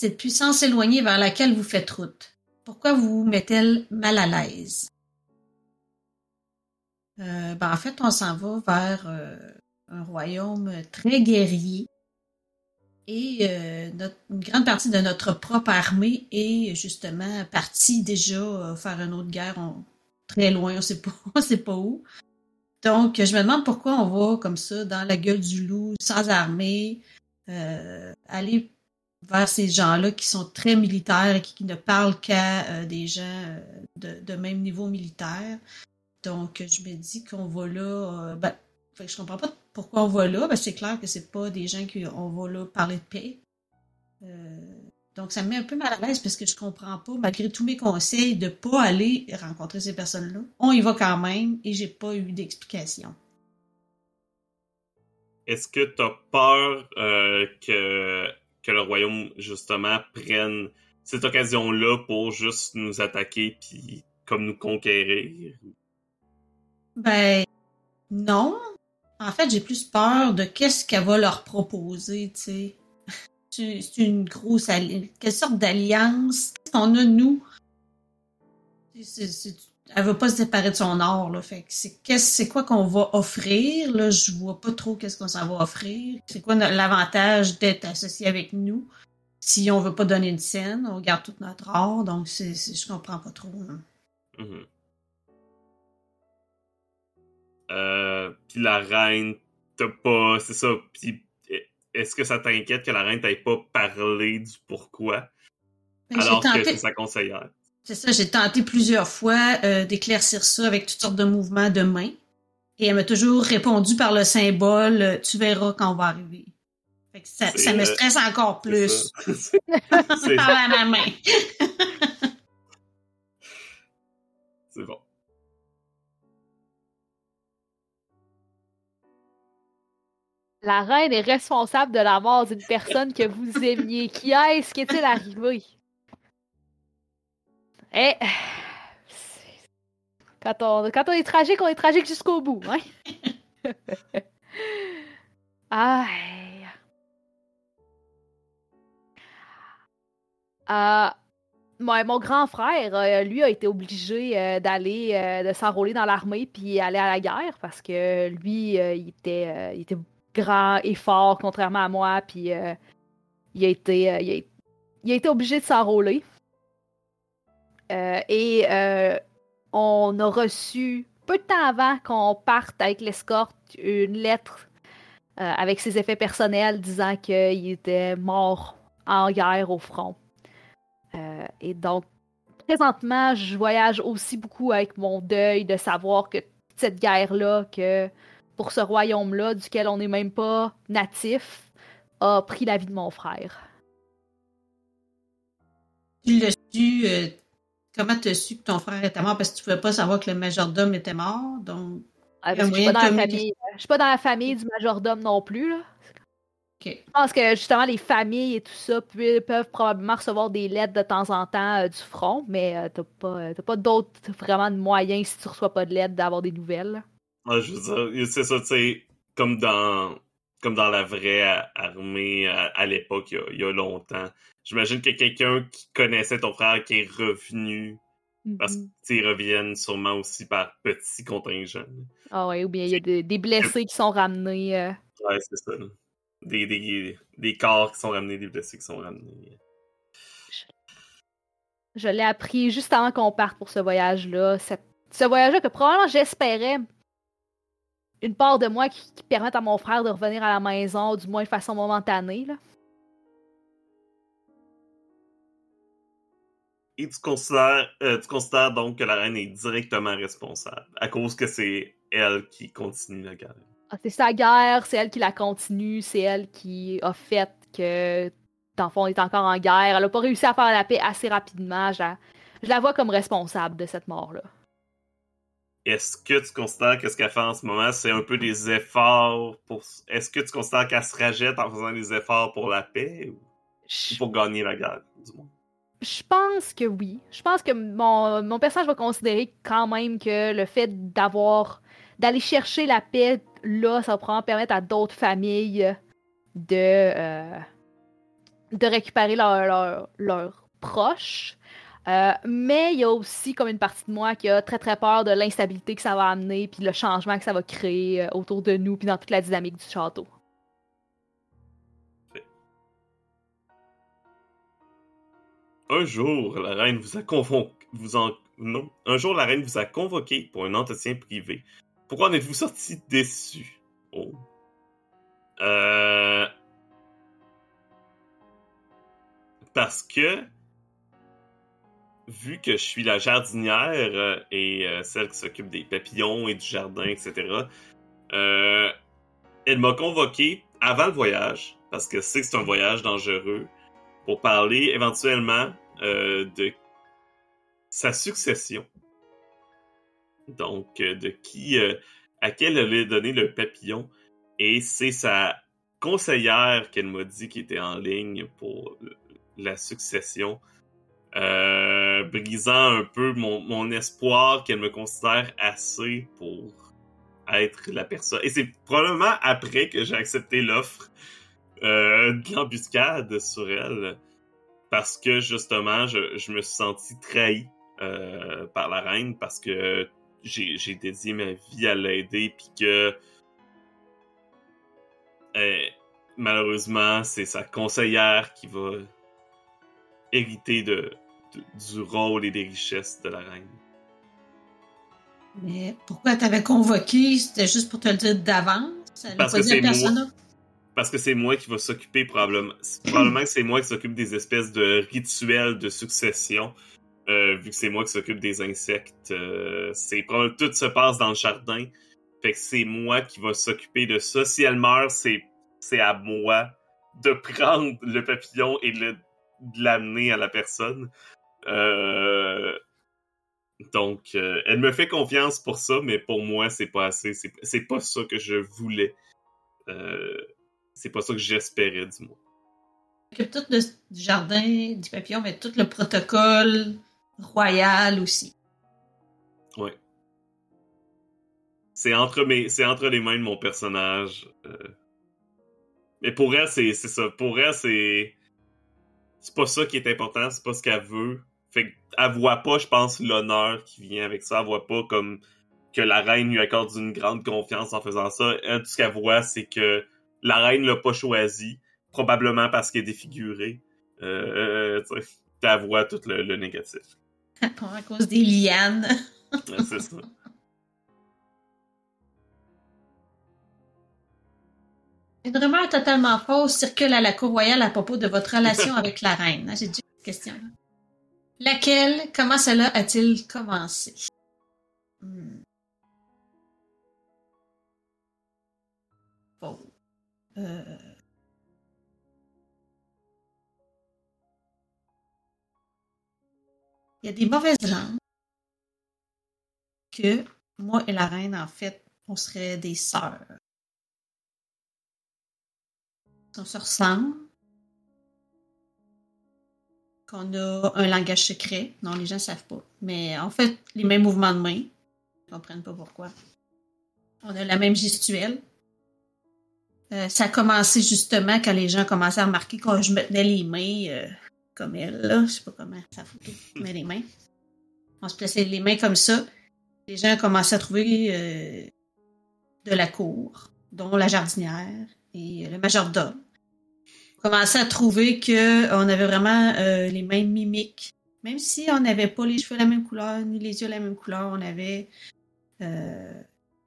Cette puissance éloignée vers laquelle vous faites route? Pourquoi vous met-elle mal à l'aise? Euh, ben, en fait, on s'en va vers euh, un royaume très guerrier. Et euh, une grande partie de notre propre armée est justement partie déjà faire une autre guerre très loin, on ne pas, sait pas où. Donc, je me demande pourquoi on va comme ça dans la gueule du loup, sans armée, aller vers ces gens-là qui sont très militaires et qui ne parlent qu'à euh, des gens euh, de, même niveau militaire. Donc, je me dis qu'on va là. Euh, ben, je comprends pas pourquoi on va là. Ben, c'est clair que c'est pas des gens qui on va là parler de paix. donc, ça me met un peu mal à l'aise parce que je comprends pas, malgré tous mes conseils, de pas aller rencontrer ces personnes-là. On y va quand même et j'ai pas eu d'explication. Est-ce que tu as peur que que le royaume, justement, prenne cette occasion-là pour juste nous attaquer puis comme nous conquérir? Ben, non. En fait, j'ai plus peur de qu'est-ce qu'elle va leur proposer, tu sais. C'est une grosse alliance. Quelle sorte d'alliance qu'on a, nous? C'est elle veut pas se séparer de son or là. Fait c'est c'est quoi qu'on va offrir là? Je vois pas trop qu'est-ce qu'on s'en va offrir. C'est quoi l'avantage d'être associé avec nous si on veut pas donner une scène? On garde tout notre or donc c'est je comprends pas trop mm-hmm. euh, puis la reine t'as pas c'est ça puis est-ce que ça t'inquiète que la reine t'aille pas parlé du pourquoi? Ben, alors que c'est sa conseillère c'est ça, j'ai tenté plusieurs fois euh, d'éclaircir ça avec toutes sortes de mouvements de main. Et elle m'a toujours répondu par le symbole euh, Tu verras quand on va arriver. ça, me euh, stresse encore plus. par ma main. C'est bon. La reine est responsable de la mort d'une personne que vous aimiez. Qui est-ce qui est-il arrivé? Eh, quand on, est tragique, on est tragique jusqu'au bout, hein? Aïe. Euh, mon grand frère, euh, lui, a été obligé euh, d'aller, de s'enrôler dans l'armée puis aller à la guerre parce que lui, il, était, grand et fort, contrairement à moi, puis il, il a été obligé de s'enrôler. Euh, et euh, on a reçu, peu de temps avant qu'on parte avec l'escorte, une lettre euh, avec ses effets personnels disant qu'il était mort en guerre au front. et donc, présentement, je voyage aussi beaucoup avec mon deuil de savoir que cette guerre-là, que pour ce royaume-là, duquel on n'est même pas natif, a pris la vie de mon frère. Tu l'as su Comment tu as su que ton frère était mort? Parce que tu ne pouvais pas savoir que le majordome était mort. Donc, ah, je ne suis, pas dans la famille du majordome non plus. Là. Je pense que justement, les familles et tout ça peuvent, probablement recevoir des lettres de temps en temps euh, du front, mais euh, tu n'as pas, euh, pas d'autres vraiment de moyens si tu ne reçois pas de lettres d'avoir des nouvelles. je veux dire, c'est ça, tu sais, comme dans, comme dans la vraie armée à, l'époque, il, y a longtemps. J'imagine que quelqu'un qui connaissait ton frère qui est revenu, parce mm-hmm. qu'ils reviennent sûrement aussi par petits contingents. Ah ouais, ou bien il y a des, blessés qui sont ramenés. Euh. Ouais, c'est ça. Des, des, des, corps qui sont ramenés, des blessés qui sont ramenés. Je, l'ai appris juste avant qu'on parte pour ce voyage-là. Ce voyage-là que probablement j'espérais une part de moi qui, qui permette à mon frère de revenir à la maison, du moins de façon momentanée. Là. Et tu considères, euh, tu considères donc que la reine est directement responsable, à cause que c'est elle qui continue la guerre? Ah, c'est sa guerre, c'est elle qui la continue, c'est elle qui a fait que, dans le fond, on est encore en guerre. Elle a pas réussi à faire la paix assez rapidement. Je la, je la vois comme responsable de cette mort-là. Est-ce que tu considères que ce qu'elle fait en ce moment, c'est un peu des efforts pour. Est-ce que tu considères qu'elle se rajette en faisant des efforts pour la paix ou Je pour gagner la guerre, du moins? Je pense que oui. Je pense que mon, mon personnage va considérer quand même que le fait d'avoir d'aller chercher la paix là, ça va probablement permettre à d'autres familles de euh, de récupérer leurs leur, leurs proches. Euh, mais il y a aussi comme une partie de moi qui a très très peur de l'instabilité que ça va amener, puis le changement que ça va créer euh, autour de nous, puis dans toute la dynamique du château. Un jour, la reine vous a convoqué. Un jour, la reine vous a convoqué pour un entretien privé. Pourquoi en êtes-vous sorti déçu? Oh. Euh... Parce que, vu que je suis la jardinière euh, et euh, celle qui s'occupe des papillons et du jardin, etc., euh, elle m'a convoqué avant le voyage, parce que c'est un voyage dangereux, pour parler éventuellement de sa succession. Donc, de qui, à qui elle allait donner le papillon. Et c'est sa conseillère qu'elle m'a dit qui était en ligne pour la succession, euh, brisant un peu mon, mon espoir qu'elle me considère assez pour être la personne. Et c'est probablement après que j'ai accepté l'offre euh, de l'embuscade sur elle. Parce que justement, je, je me suis senti trahi euh, par la reine parce que j'ai dédié ma vie à l'aider puis que euh, malheureusement c'est sa conseillère qui va hériter de, de- du rôle et des richesses de la reine. Mais pourquoi t'avais convoqué? C'était juste pour te le dire d'avance? Parce que c'est moi. Parce que c'est moi qui va s'occuper probablement. Probablement que c'est moi qui s'occupe des espèces de rituels de succession. euh, vu que c'est moi qui s'occupe des insectes. euh, c'est probablement tout se passe dans le jardin. Fait que c'est moi qui va s'occuper de ça. Si elle meurt, c'est c'est à moi de prendre le papillon et de le- de l'amener à la personne. Euh, donc, euh, elle me fait confiance pour ça, mais pour moi, c'est pas assez. C'est pas ça que je voulais. Euh, c'est pas ça que j'espérais, du moins. Occupe tout le jardin, du papillon, mais tout le protocole royal aussi. Ouais. C'est entre mes, c'est entre les mains de mon personnage. euh. Mais pour elle, c'est, c'est ça. Pour elle, c'est, c'est pas ça qui est important. C'est pas ce qu'elle veut. Fait qu'elle voit pas, je pense, l'honneur qui vient avec ça. Elle voit pas comme que la reine lui accorde une grande confiance en faisant ça. Elle, tout ce qu'elle voit, c'est que la reine l'a pas choisi, probablement parce qu'elle est défigurée. Euh, tu elle voit tout le, le négatif. à cause des lianes. Ouais, c'est ça. Une rumeur totalement fausse circule à la cour royale à propos de votre relation avec la reine. Ah, J'ai déjà cette question. Laquelle, comment cela a-t-il commencé? Hmm. Euh, Il y a des mauvaises langues que moi et la reine, en fait, on serait des sœurs. On se ressemble. Qu'on a un langage secret. Non, les gens ne savent pas. Mais on fait les mêmes mouvements de main. Ils ne comprennent pas pourquoi. On a la même gestuelle. Euh, ça a commencé justement quand les gens commençaient à remarquer quand je me tenais les mains euh, comme elle, là. Je sais pas comment sa photo met les mains. On se plaçait les mains comme ça. Les gens commençaient à trouver euh, de la cour, dont la jardinière et le majordome. On commençait à trouver que on avait vraiment euh, les mêmes mimiques. Même si on n'avait pas les cheveux la même couleur, ni les yeux la même couleur, on avait euh,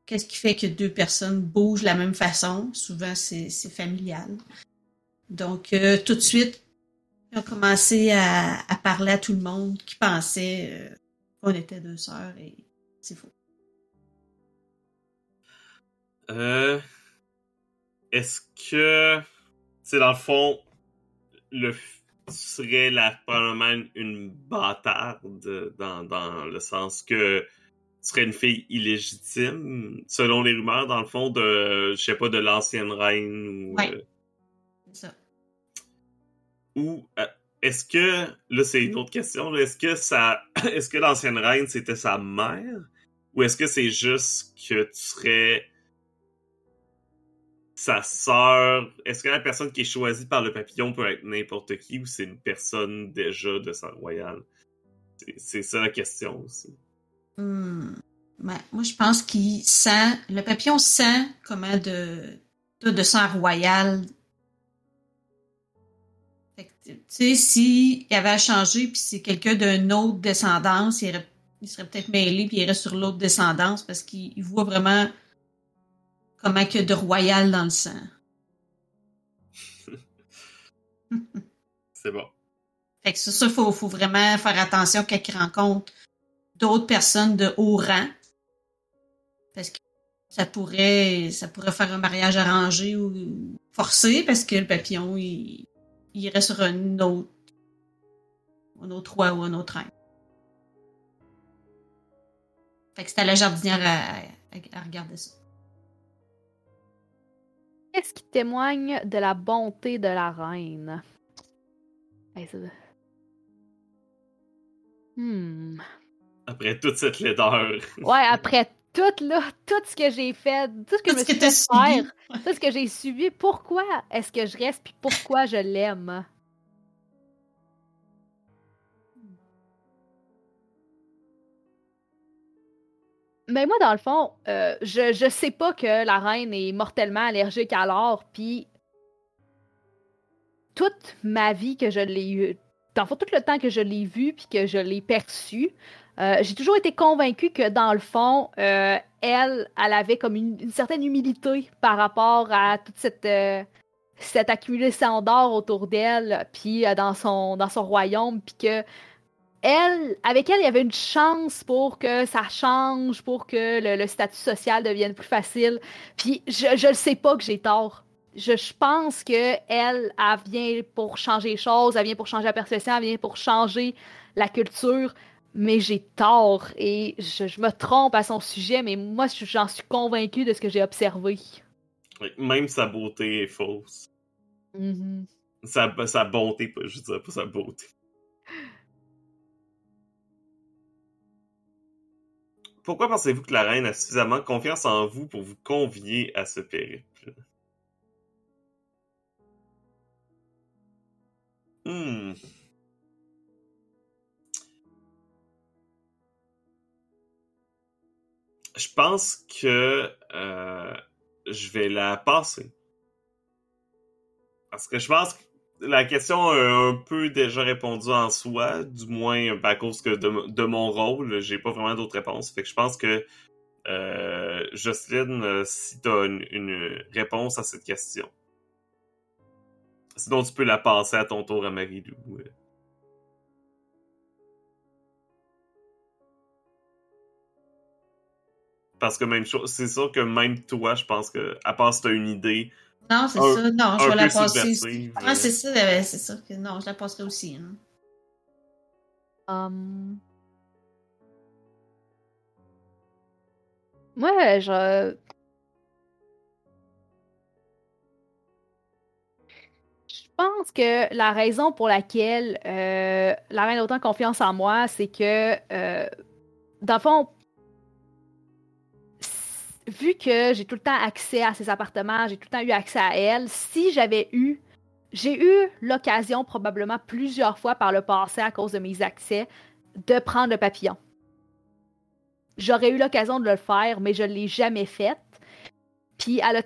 Qu'est-ce qui fait que deux personnes bougent de la même façon? Souvent, c'est familial. Donc, euh, tout de suite, on a commencé à, à parler à tout le monde qui pensait euh, qu'on était deux sœurs et c'est faux. Euh, est-ce que, c'est dans le fond, le serait la, probablement une bâtarde dans, dans le sens que serait une fille illégitime, selon les rumeurs, dans le fond, de, je sais pas, de l'ancienne reine ou. Ouais. Ça. Ou euh, est-ce que là c'est une autre question, est-ce que ça est-ce que l'ancienne reine c'était sa mère? Ou est-ce que c'est juste que tu serais sa sœur Est-ce que la personne qui est choisie par le papillon peut être n'importe qui ou c'est une personne déjà de sang royal? C'est- ça la question aussi. Hmm. Ouais, moi, je pense qu'il sent, le papillon sent comment de, de, de sang royal. Tu sais, s'il avait à changer, puis c'est quelqu'un d'une autre descendance, il, il serait peut-être mêlé, puis il irait sur l'autre descendance, parce qu'il il voit vraiment comment que de royal dans le sang. C'est bon. Fait que ça, ça, faut, faut vraiment faire attention il rencontre d'autres personnes de haut rang. Parce que ça pourrait, ça pourrait faire un mariage arrangé ou forcé parce que le papillon, il, il irait sur un autre, un autre roi ou un autre reine. Fait que c'était à la jardinière à, à- à regarder ça. Qu'est-ce qui témoigne de la bonté de la reine? Hey, Hmm. Après toute cette laideur. Ouais, après tout, là, tout ce que j'ai fait, tout ce que Tout je me suis fait faire, tout ce que j'ai subi, pourquoi est-ce que je reste puis pourquoi je l'aime? Mais moi, dans le fond, euh, je, je sais pas que la reine est mortellement allergique à l'or, puis toute ma vie que je l'ai eu, dans le fond, tout le temps que je l'ai vu puis que je l'ai perçu, euh, j'ai toujours été convaincue que dans le fond, euh, elle, elle avait comme une, certaine humilité par rapport à toute cette, euh, cette accumulation d'or autour d'elle, puis dans son dans son royaume, puis que elle, avec elle, il y avait une chance pour que ça change, pour que le, le statut social devienne plus facile. Puis je le sais pas que j'ai tort. Je, je pense que elle, elle vient pour changer les choses, elle vient pour changer la perception, elle vient pour changer la culture mais j'ai tort et je, je me trompe à son sujet, mais moi, je- j'en suis convaincue de ce que j'ai observé. Même sa beauté est fausse. Mhm. Sa, sa bonté, je dirais pas sa beauté. Pourquoi pensez-vous que la reine a suffisamment confiance en vous pour vous convier à ce périple? Hmm. Je pense que euh, je vais la passer. Parce que je pense que la question a un peu déjà répondu en soi, du moins à cause que de, mon rôle, j'ai pas vraiment d'autres réponses. Fait que je pense que euh, Jocelyne, euh, si t'as une, réponse à cette question. Sinon, tu peux la passer à ton tour à Marie-Lou. euh. Parce que même chose, c'est sûr que même toi, je pense que, à part si t'as une idée Non, c'est ça. Non, je vais la passer. Ah, c'est ça, euh, c'est ça. que- Non, je la passerai aussi. hein. Um, Moi, je. Je pense que la raison pour laquelle euh, la reine a autant confiance en moi, c'est que, euh, dans le fond, vu que j'ai tout le temps accès à ses appartements, j'ai tout le temps eu accès à elle, si j'avais eu. J'ai eu l'occasion, probablement plusieurs fois par le passé, à cause de mes accès, de prendre le papillon. J'aurais eu l'occasion de le faire, mais je l'ai jamais fait. Puis elle a,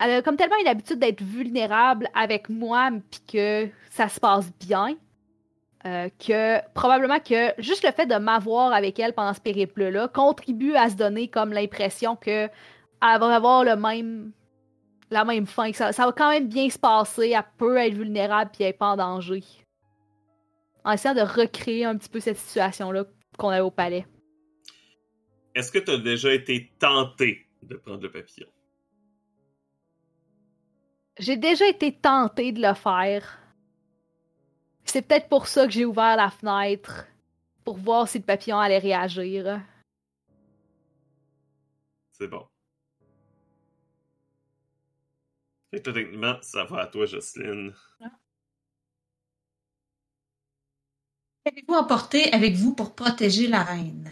elle a comme tellement une habitude d'être vulnérable avec moi, puis que ça se passe bien, euh, que probablement que juste le fait de m'avoir avec elle pendant ce périple-là contribue à se donner comme l'impression que elle va avoir le même la même fin, que ça, ça va quand même bien se passer, elle peut être vulnérable puis elle est pas en danger en essayant de recréer un petit peu cette situation-là qu'on avait au palais. Est-ce que tu as déjà été tenté de prendre le papillon? J'ai déjà été tentée de le faire. C'est peut-être pour ça que j'ai ouvert la fenêtre. Pour voir si le papillon allait réagir. C'est bon. Fait que techniquement, ça va à toi, Jocelyne. Qu'avez-vous emporté avec vous pour protéger la reine?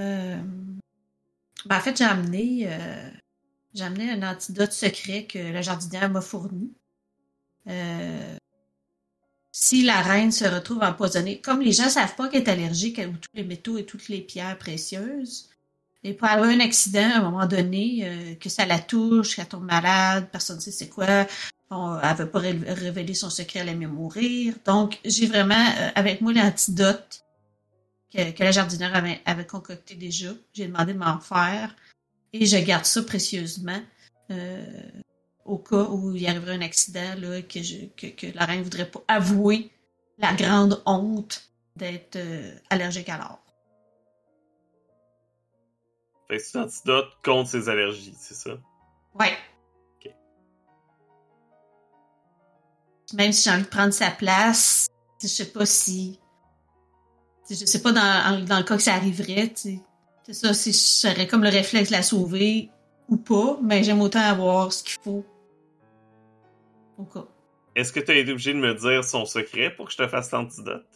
Euh, ben, en fait, j'ai amené, euh, amené un antidote secret que la jardinière m'a fourni. Euh, si la reine se retrouve empoisonnée, comme les gens savent pas qu'elle est allergique à tous les métaux et toutes les pierres précieuses, peut y avoir un accident à un moment donné, que ça la touche, qu'elle tombe malade, personne ne sait c'est quoi, elle ne veut pas révéler son secret, elle aimait mourir. Donc, j'ai vraiment avec moi l'antidote que, la jardinière avait, concocté déjà. J'ai demandé de m'en faire et je garde ça précieusement euh, au cas où il y arriverait un accident, là, que, je, que, la reine ne voudrait pas avouer la grande honte d'être euh, allergique à l'or. Fait que c'est un antidote contre ses allergies, c'est ça? Ouais. Même si j'ai envie de prendre sa place, je sais pas si je sais pas dans, dans, le cas que ça arriverait, c'est ça, si j'aurais comme le réflexe de la sauver ou pas, mais j'aime autant avoir ce qu'il faut au cas. Est-ce que tu as été obligé de me dire son secret pour que je te fasse l'antidote?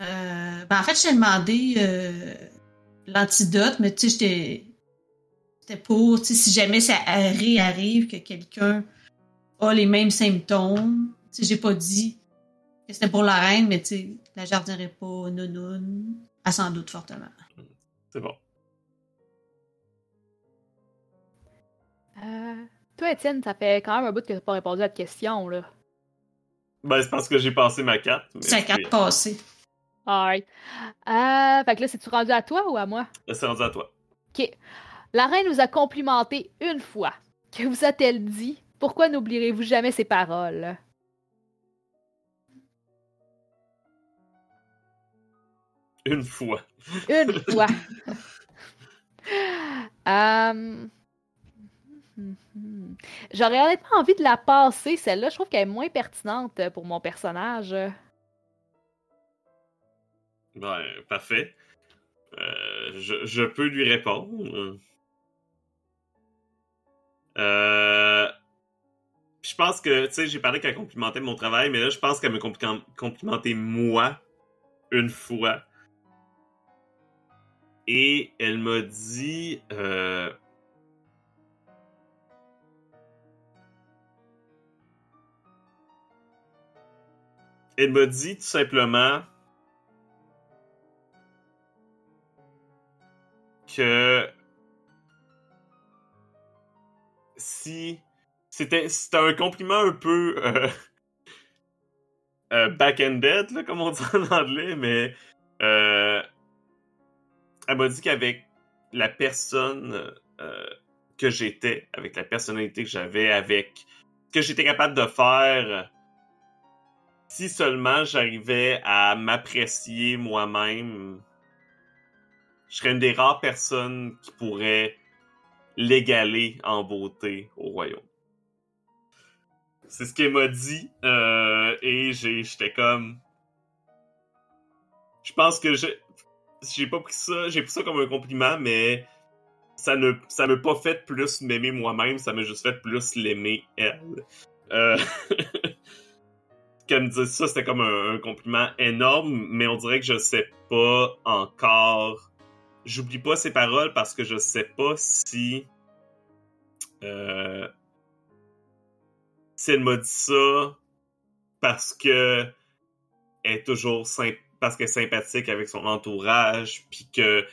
Euh, ben en fait, j'ai demandé euh, l'antidote, mais tu sais, j'étais c'était pour, tu sais, si jamais ça réarrive que quelqu'un a les mêmes symptômes, tu sais, j'ai pas dit que c'était pour la reine, mais tu sais, la jardinerait pas nounoun. Elle s'en doute fortement. C'est bon. Euh, toi, Étienne, ça fait quand même un bout que t'as pas répondu à ta question, là. Ben, c'est parce que j'ai passé ma carte. C'est la carte passée. Alright. Euh, fait que là, c'est-tu rendu à toi ou à moi? C'est rendu à toi. OK. La reine nous a complimenté une fois. Que vous a-t-elle dit? Pourquoi n'oublierez-vous jamais ses paroles? Une fois. Une fois. Euh, j'aurais honnêtement envie de la passer, celle-là. Je trouve qu'elle est moins pertinente pour mon personnage. Ben, parfait. Euh, je, peux lui répondre. Euh, je pense que, tu sais, j'ai parlé qu'elle complimentait mon travail, mais là, je pense qu'elle me complimentait moi une fois. Et elle m'a dit... Euh, elle m'a dit tout simplement que si c'était un compliment un peu euh, euh, back-ended, comme on dit en anglais, mais euh, elle m'a dit qu'avec la personne euh, que j'étais, avec la personnalité que j'avais, avec ce que j'étais capable de faire, si seulement j'arrivais à m'apprécier moi-même, je serais une des rares personnes qui pourrait l'égaler en beauté au royaume. C'est ce qu'elle m'a dit euh, et j'étais comme je pense que je j'ai pas pris ça, j'ai pris ça comme un compliment, mais ça ne ça m'a pas fait plus m'aimer moi-même, ça m'a juste fait plus l'aimer elle. Euh... Qu'elle me dise ça, c'était comme un, compliment énorme, mais on dirait que je sais pas encore. J'oublie pas ses paroles parce que je sais pas si. Euh... Si elle m'a dit ça parce que elle est toujours simple parce qu'elle est sympathique avec son entourage, puis que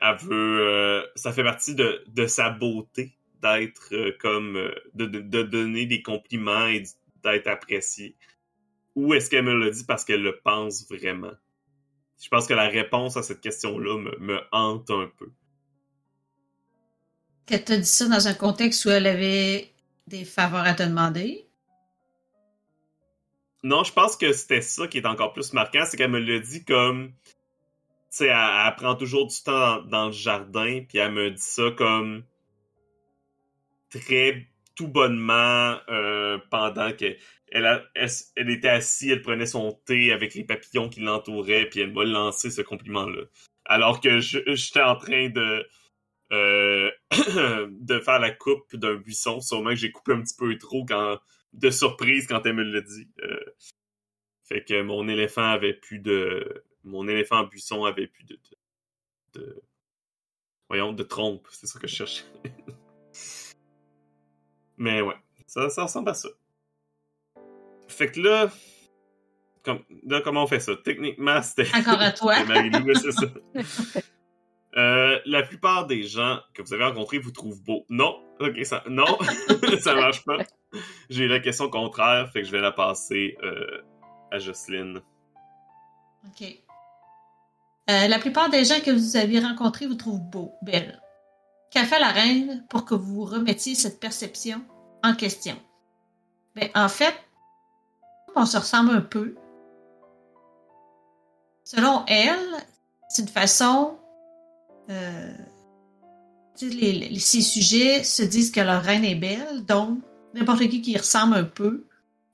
elle veut, euh, ça fait partie de, de sa beauté d'être euh, comme, euh, de, de, donner des compliments et d'être appréciée. Ou est-ce qu'elle me l'a dit parce qu'elle le pense vraiment? Je pense que la réponse à cette question-là me, me hante un peu. Qu'elle t'a dit ça dans un contexte où elle avait des faveurs à te demander? Non, je pense que c'était ça qui est encore plus marquant, c'est qu'elle me l'a dit comme. Tu sais, elle, prend toujours du temps dans, le jardin, puis elle me dit ça comme très tout bonnement euh, pendant que elle, était assise, elle prenait son thé avec les papillons qui l'entouraient, puis elle m'a lancé ce compliment-là. Alors que j'étais en train de euh, de faire la coupe d'un buisson, sûrement que j'ai coupé un petit peu trop quand de surprise quand elle me l'a dit. Euh, fait que mon éléphant avait plus de mon éléphant buisson avait plus de, de, de- voyons de trompe, c'est ça que je cherchais. Mais ouais, ça, ça ressemble à ça. Fait que là, comme, là, comment on fait ça? Techniquement, c'était. Encore à toi. Marie-Lou, c'est ça. Euh, la plupart des gens que vous avez rencontrés vous trouvent beau. Non, ok, ça, non, ça marche pas. J'ai la question contraire, fait que je vais la passer euh, à Jocelyne. OK. Euh, la plupart des gens que vous avez rencontrés vous trouvent beau, belle. Qu'a fait la reine pour que vous remettiez cette perception en question? Ben, en fait, on se ressemble un peu. Selon elle, c'est une façon. Euh, les, les- ces sujets se disent que leur reine est belle, donc n'importe qui qui y ressemble un peu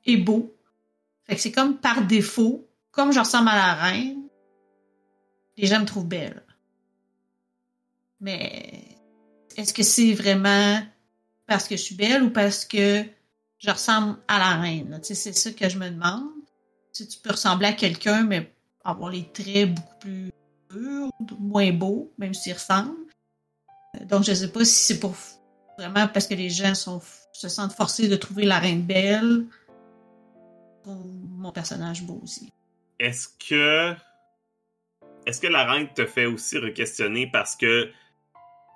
est beau. Que c'est comme par défaut, comme je ressemble à la reine, les gens me trouvent belle. Mais est-ce que c'est vraiment parce que je suis belle ou parce que je ressemble à la reine? c'est ça que je me demande. Si tu peux ressembler à quelqu'un, mais avoir les traits beaucoup plus moins beaux, même s'ils ressemblent. Euh, Donc, je sais pas si c'est pour vraiment parce que les gens sont, se sentent forcés de trouver la reine belle ou mon personnage beau aussi. Est-ce que. Est-ce que la reine te fait aussi re-questionner parce que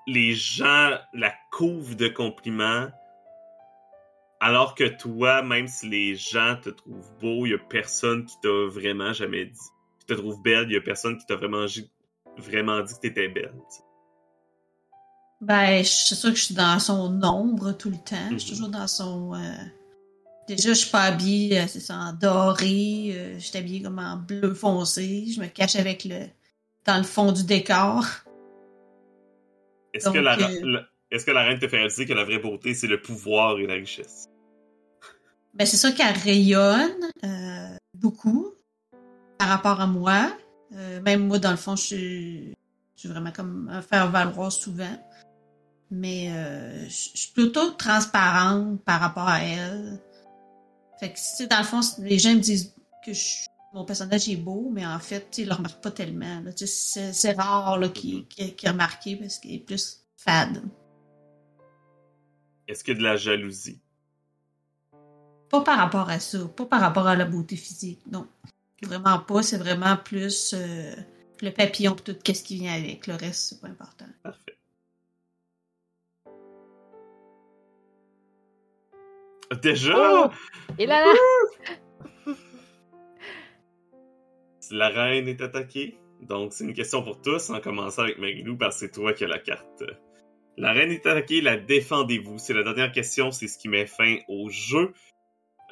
les gens la couvrent de compliments alors que toi, même si les gens te trouvent beau, il y a personne qui t'a vraiment jamais dit? Qui te trouve belle, il y a personne qui t'a vraiment, dit que t'étais belle. Ben, je suis sûre que je suis dans son ombre tout le temps. Je suis Mhm. toujours dans son. euh, Déjà, je suis pas habillée, euh, c'est ça, en doré. euh, je suis habillée comme en bleu foncé. Je me cache avec le. dans le fond du décor. Est-ce que, la, que la reine te fait réaliser que la vraie beauté, c'est le pouvoir et la richesse? Ben, c'est sûr qu'elle rayonne beaucoup par rapport à moi. Euh, même moi, dans le fond, je suis, je suis vraiment comme un faire-valoir souvent. Mais euh, je suis plutôt transparente par rapport à elle. Fait que, tu sais, dans le fond, les gens me disent que je- mon personnage est beau, mais en fait, ils le remarquent pas tellement. Tu sais, C'est rare qu'ils- qu'ils remarquent parce qu'il est plus fade. Est-ce qu'il y a de la jalousie? Pas par rapport à ça, pas par rapport à la beauté physique, non. Vraiment pas, c'est vraiment plus euh, le papillon et tout qu'est-ce qui vient avec. Le reste, c'est pas important. Parfait. Déjà? Oh! Et là, là! La reine est attaquée. Donc, c'est une question pour tous, en commençant avec Marilou, parce que c'est toi qui as la carte. La reine est attaquée, la défendez-vous? C'est la dernière question, c'est ce qui met fin au jeu.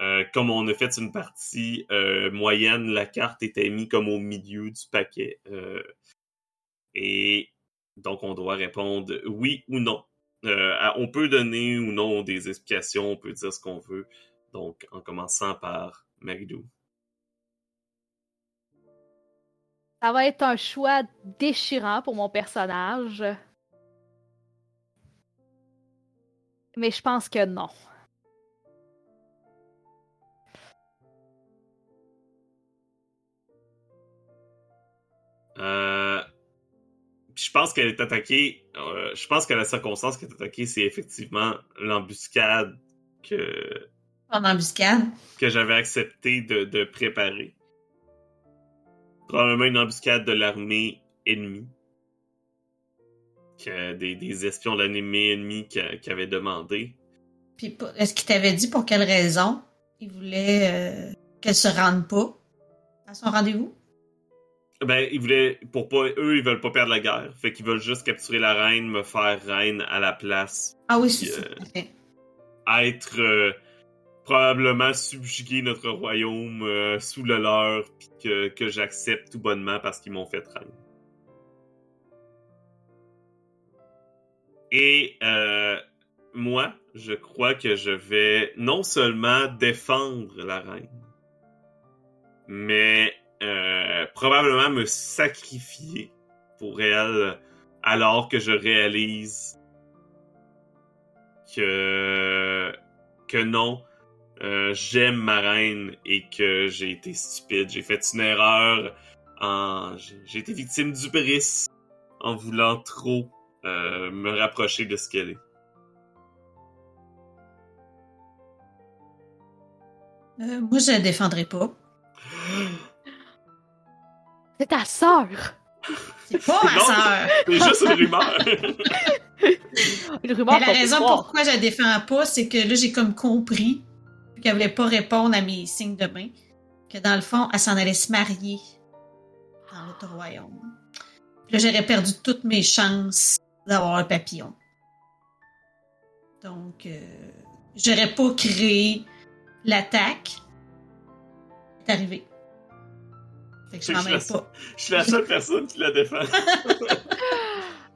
Euh, comme on a fait une partie euh, moyenne, la carte était mise comme au milieu du paquet. Euh, et donc, on doit répondre oui ou non. On peut donner ou non des explications, on peut dire ce qu'on veut. Donc, en commençant par Marilou. Ça va être un choix déchirant pour mon personnage. Mais je pense que non. Euh, puis je pense qu'elle est attaquée. euh, je pense que la circonstance qu'elle est attaquée, c'est effectivement l'embuscade que, En embuscade. que j'avais accepté de, de préparer. Probablement une embuscade de l'armée ennemie. Que des, des espions de l'armée ennemie qui, qui avaient demandé. Puis est-ce qu'il t'avait dit pour quelle raison il voulait euh, qu'elle se rende pas à son rendez-vous? Ben, ils voulaient, pour pas, eux, ils veulent pas perdre la guerre. Fait qu'ils veulent juste capturer la reine, me faire reine à la place. Ah oui, c'est euh. Être euh, probablement subjuguer notre royaume euh, sous le leur, puis que, que j'accepte tout bonnement parce qu'ils m'ont fait reine. Et euh, moi, je crois que je vais non seulement défendre la reine, mais euh, probablement me sacrifier pour elle alors que je réalise que que non, euh, j'aime ma reine et que j'ai été stupide, j'ai fait une erreur, en... j'ai été victime du bris en voulant trop euh, me rapprocher de ce qu'elle est. Euh, moi, je la défendrai pas. C'est ta sœur! C'est pas ma sœur! C'est juste une rumeur. Une rumeur Mais la raison pourquoi je la défends pas, c'est que là, j'ai comme compris qu'elle voulait pas répondre à mes signes de main. Que dans le fond, elle s'en allait se marier dans l'autre royaume. Puis là, j'aurais perdu toutes mes chances d'avoir un papillon. Donc, euh, j'aurais pas créé l'attaque. C'est arrivé. Fait que je m'en Je mêle la- pas. Je suis la seule personne qui la défend.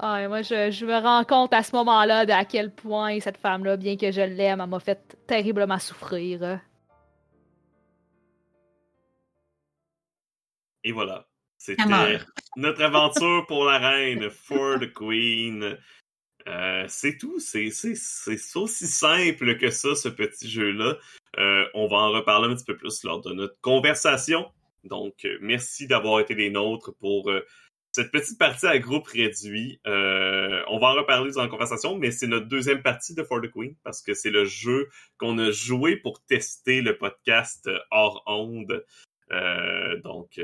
Ah, et moi, je, je me rends compte à ce moment-là de à quel point cette femme-là, bien que je l'aime, elle m'a fait terriblement souffrir. Et voilà. C'était notre aventure pour la reine, for the queen. Euh, c'est tout, c'est c'est- c'est aussi simple que ça, ce petit jeu-là. Euh, on va en reparler un petit peu plus lors de notre conversation. Donc, euh, merci d'avoir été les nôtres pour euh, cette petite partie à groupe réduit. Euh, on va en reparler dans la conversation, mais c'est notre deuxième partie de For the Queen parce que c'est le jeu qu'on a joué pour tester le podcast hors onde. Donc,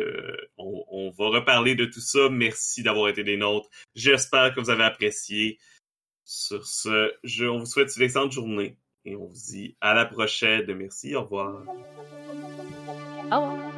on, va reparler de tout ça. Merci d'avoir été des nôtres. J'espère que vous avez apprécié. Sur ce, on vous souhaite une excellente journée et on vous dit à la prochaine. Merci, au revoir. Au revoir.